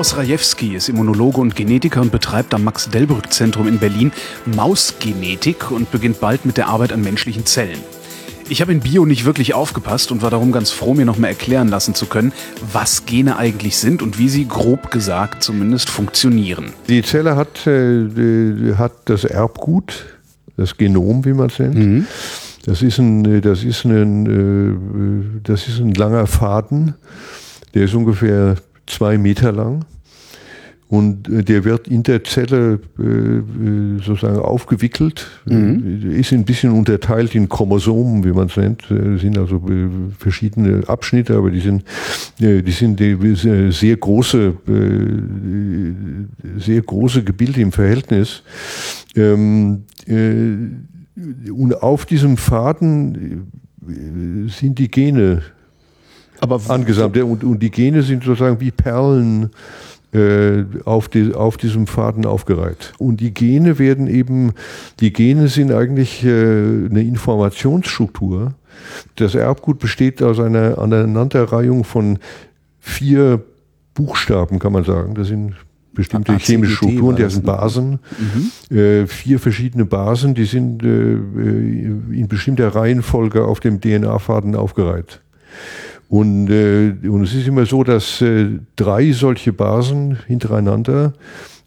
Klaus Rajewski ist Immunologe und Genetiker und betreibt am Max-Delbrück-Zentrum in Berlin Mausgenetik und beginnt bald mit der Arbeit an menschlichen Zellen. Ich habe in Bio nicht wirklich aufgepasst und war darum ganz froh, mir nochmal erklären lassen zu können, was Gene eigentlich sind und wie sie grob gesagt zumindest funktionieren. Die Zelle hat, äh, hat das Erbgut, das Genom, wie man es nennt. Mhm. Das, ist ein, das, ist ein, äh, das ist ein langer Faden, der ist ungefähr zwei Meter lang. Und äh, der wird in der Zelle äh, sozusagen aufgewickelt, mhm. ist ein bisschen unterteilt in Chromosomen, wie man es nennt. Das sind also verschiedene Abschnitte, aber die sind, die sind sehr große, sehr große Gebilde im Verhältnis. Ähm, und auf diesem Faden sind die Gene aber angesammelt. Und, und die Gene sind sozusagen wie Perlen äh, auf, die, auf diesem Faden aufgereiht. Und die Gene werden eben, die Gene sind eigentlich äh, eine Informationsstruktur. Das Erbgut besteht aus einer Aneinanderreihung von vier Buchstaben, kann man sagen. Das sind bestimmte chemische Strukturen, die sind Basen, mhm. äh, vier verschiedene Basen, die sind äh, in bestimmter Reihenfolge auf dem DNA-Faden aufgereiht. Und, äh, und es ist immer so, dass äh, drei solche Basen hintereinander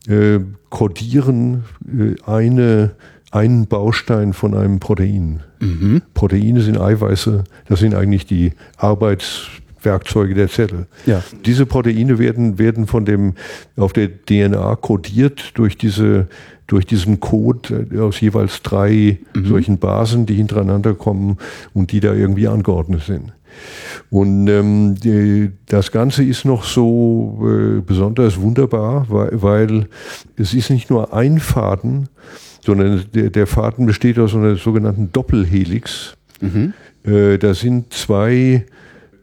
äh, kodieren äh, eine, einen Baustein von einem Protein. Mhm. Proteine sind Eiweiße, das sind eigentlich die Arbeitswerkzeuge der Zelle. Ja. Diese Proteine werden, werden von dem, auf der DNA kodiert durch diese durch diesen Code äh, aus jeweils drei mhm. solchen Basen, die hintereinander kommen und die da irgendwie angeordnet sind. Und ähm, die, das Ganze ist noch so äh, besonders wunderbar, weil, weil es ist nicht nur ein Faden, sondern der, der Faden besteht aus einer sogenannten Doppelhelix. Mhm. Äh, da sind zwei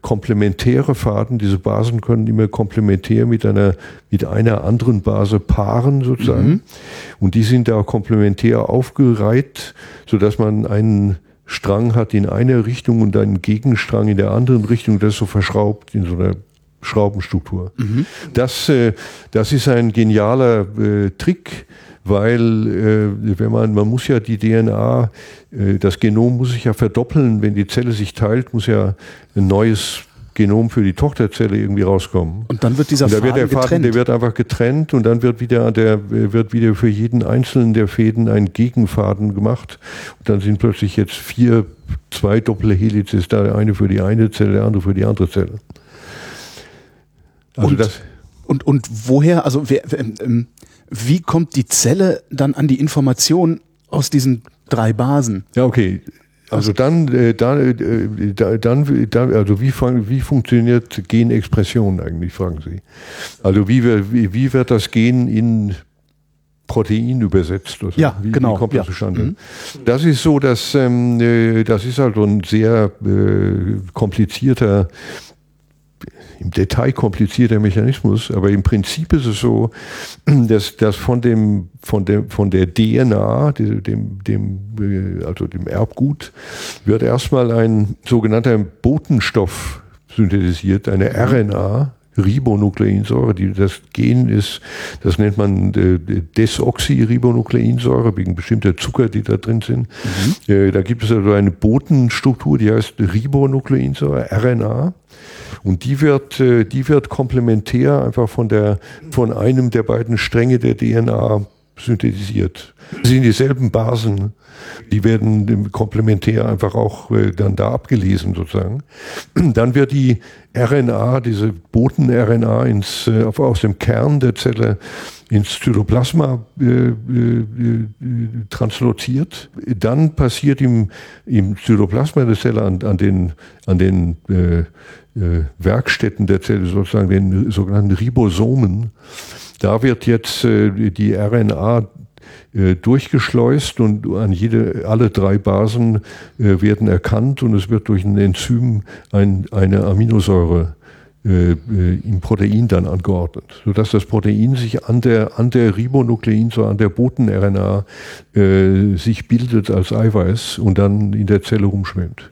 komplementäre Faden. Diese Basen können immer komplementär mit einer, mit einer anderen Base paaren sozusagen. Mhm. Und die sind da komplementär aufgereiht, sodass man einen Strang hat in eine Richtung und einen Gegenstrang in der anderen Richtung, das ist so verschraubt in so einer Schraubenstruktur. Mhm. Das, äh, das ist ein genialer äh, Trick, weil äh, wenn man, man muss ja die DNA, äh, das Genom muss sich ja verdoppeln, wenn die Zelle sich teilt, muss ja ein neues Genom für die Tochterzelle irgendwie rauskommen. Und dann wird dieser und da Faden, wird der Faden getrennt. Der wird einfach getrennt und dann wird wieder, der, wird wieder für jeden einzelnen der Fäden ein Gegenfaden gemacht. Und dann sind plötzlich jetzt vier, zwei doppelte Helices da, der eine für die eine Zelle, der andere für die andere Zelle. Also und, das und, und woher, also wer, ähm, wie kommt die Zelle dann an die Information aus diesen drei Basen? Ja, okay. Also dann, äh, dann, äh, dann, dann, also wie, wie funktioniert Genexpression eigentlich, fragen Sie. Also wie, wie, wie wird das Gen in Protein übersetzt? Also ja, wie, genau. Wie kommt das zustande? Mhm. Das ist so, dass ähm, äh, das ist also ein sehr äh, komplizierter im Detail komplizierter Mechanismus, aber im Prinzip ist es so, dass, dass von, dem, von, dem, von der DNA, dem, dem, äh, also dem Erbgut, wird erstmal ein sogenannter Botenstoff synthetisiert, eine RNA, Ribonukleinsäure, die das Gen ist, das nennt man äh, Desoxyribonukleinsäure wegen bestimmter Zucker, die da drin sind. Mhm. Äh, da gibt es also eine Botenstruktur, die heißt Ribonukleinsäure, RNA. Und die wird, äh, die wird komplementär einfach von der, von einem der beiden Stränge der DNA synthetisiert. Das sind dieselben Basen, die werden komplementär einfach auch äh, dann da abgelesen sozusagen. Dann wird die RNA, diese Boten-RNA ins, äh, aus dem Kern der Zelle ins Zytoplasma äh, äh, transloziert. Dann passiert im, im Zytoplasma der Zelle an, an den, an den äh, äh, Werkstätten der Zelle, sozusagen den sogenannten Ribosomen, Da wird jetzt äh, die RNA äh, durchgeschleust und an jede, alle drei Basen äh, werden erkannt und es wird durch ein Enzym ein, eine Aminosäure äh, im Protein dann angeordnet, sodass das Protein sich an der, an der Ribonukleinsäure, an der Boten-RNA äh, sich bildet als Eiweiß und dann in der Zelle rumschwimmt.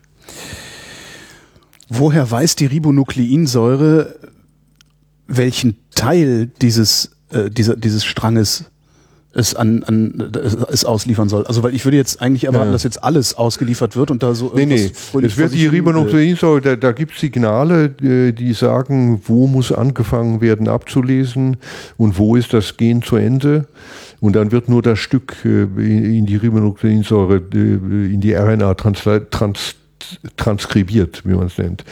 Woher weiß die Ribonukleinsäure, welchen Teil dieses, äh, dieser, dieses Stranges es an, an es ausliefern soll. Also weil ich würde jetzt eigentlich erwarten, ja. dass jetzt alles ausgeliefert wird und da so Nee, nee. Es wird die Ribonukleinsäure, da, da gibt es Signale, äh, die sagen, wo muss angefangen werden abzulesen und wo ist das Gen zu Ende. Und dann wird nur das Stück äh, in die Ribonukleinsäure, äh, in die RNA trans, trans transkribiert, wie man es nennt.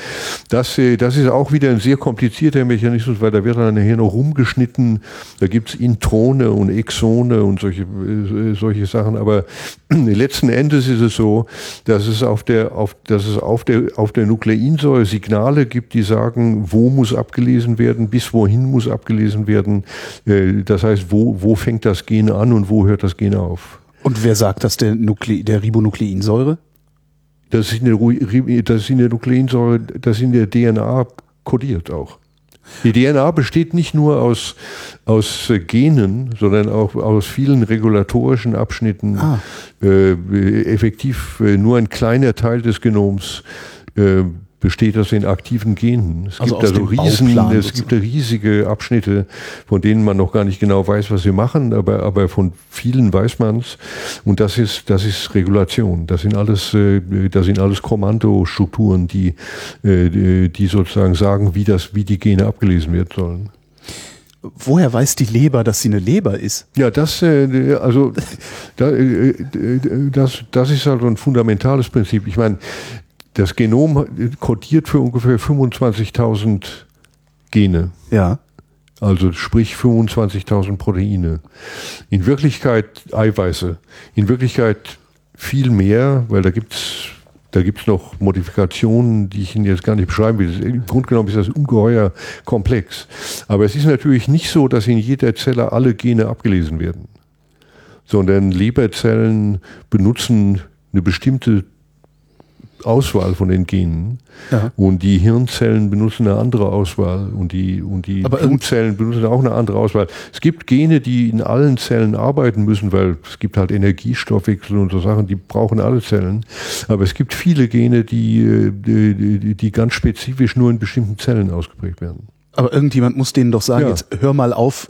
Das, äh, das ist auch wieder ein sehr komplizierter Mechanismus, weil da wird dann nachher noch rumgeschnitten. Da gibt es Introne und Exone und solche, äh, solche Sachen. Aber letzten Endes ist es so, dass es auf der, auf, dass es auf der, auf der Nukleinsäure Signale gibt, die sagen, wo muss abgelesen werden, bis wohin muss abgelesen werden. Äh, das heißt, wo, wo fängt das Gen an und wo hört das Gen auf? Und wer sagt das der, Nukle der Ribonukleinsäure? Das ist in der, das ist in der Nukleinsäure, das ist in der DNA kodiert auch. Die DNA besteht nicht nur aus, aus Genen, sondern auch aus vielen regulatorischen Abschnitten. Ah. Äh, effektiv äh, nur ein kleiner Teil des Genoms äh, besteht das in aktiven Genen. Es also gibt also riesen, es gibt riesige Abschnitte, von denen man noch gar nicht genau weiß, was sie machen, aber, aber von vielen weiß man es. Und das ist, das ist Regulation. Das sind alles, äh, das sind alles Kommandostrukturen, die, äh, die sozusagen sagen, wie das, wie die Gene abgelesen werden sollen. Woher weiß die Leber, dass sie eine Leber ist? Ja, das, äh, also, das, das ist halt ein fundamentales Prinzip. Ich meine, das Genom kodiert für ungefähr 25.000 Gene. Ja. Also sprich 25.000 Proteine. In Wirklichkeit Eiweiße. In Wirklichkeit viel mehr, weil da gibt's da gibt's noch Modifikationen, die ich Ihnen jetzt gar nicht beschreiben will. Im Grunde genommen ist das ungeheuer komplex. Aber es ist natürlich nicht so, dass in jeder Zelle alle Gene abgelesen werden, sondern Leberzellen benutzen eine bestimmte Auswahl von den Genen. Ja. Und die Hirnzellen benutzen eine andere Auswahl und die, und die Blutzellen benutzen auch eine andere Auswahl. Es gibt Gene, die in allen Zellen arbeiten müssen, weil es gibt halt Energiestoffwechsel und so Sachen, die brauchen alle Zellen. Aber es gibt viele Gene, die, die, die, die ganz spezifisch nur in bestimmten Zellen ausgeprägt werden. Aber irgendjemand muss denen doch sagen, ja. jetzt hör mal auf,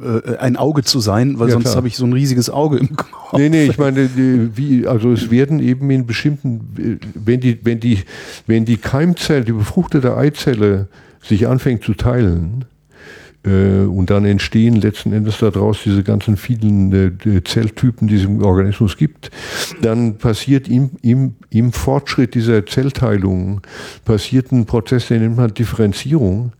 äh, ein Auge zu sein, weil ja, sonst habe ich so ein riesiges Auge im Kopf. Nee, nee, ich meine, wie, also es werden eben in bestimmten, wenn die, wenn die, wenn die Keimzelle, die befruchtete Eizelle sich anfängt zu teilen, äh, und dann entstehen letzten Endes daraus diese ganzen vielen äh, Zelltypen, die es im Organismus gibt. Dann passiert im, im, im Fortschritt dieser Zellteilung passiert ein Prozess, den nennt man Differenzierung.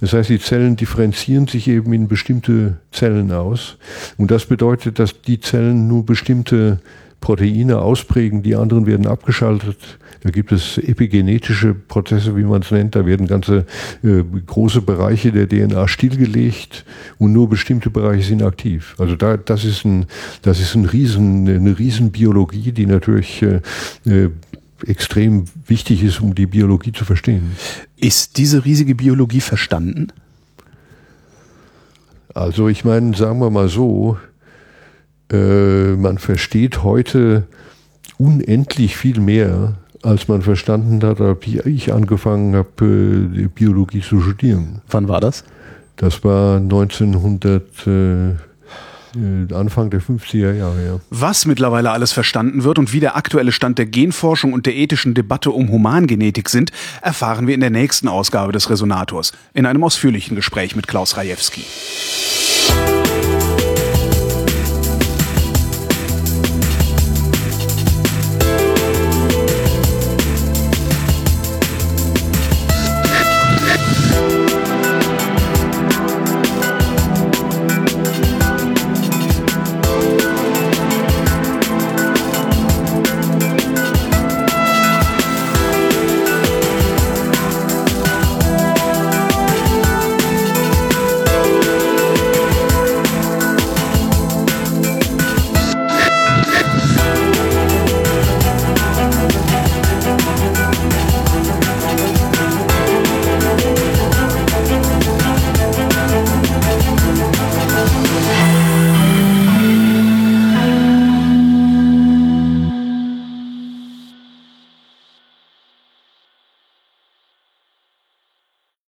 Das heißt, die Zellen differenzieren sich eben in bestimmte Zellen aus. Und das bedeutet, dass die Zellen nur bestimmte Proteine ausprägen, die anderen werden abgeschaltet. Da gibt es epigenetische Prozesse, wie man es nennt. Da werden ganze äh, große Bereiche der DNA stillgelegt und nur bestimmte Bereiche sind aktiv. Also da, das ist ein, das ist ein Riesen, eine Riesenbiologie, die natürlich äh, äh, extrem wichtig ist, um die Biologie zu verstehen. Ist diese riesige Biologie verstanden? Also ich meine, sagen wir mal so, äh, man versteht heute unendlich viel mehr, als man verstanden hat, wie ich angefangen habe, äh, Biologie zu studieren. Wann war das? Das war 1900. Äh, Anfang der 50er Jahre, ja. Was mittlerweile alles verstanden wird und wie der aktuelle Stand der Genforschung und der ethischen Debatte um Humangenetik sind, erfahren wir in der nächsten Ausgabe des Resonators in einem ausführlichen Gespräch mit Klaus Rajewski.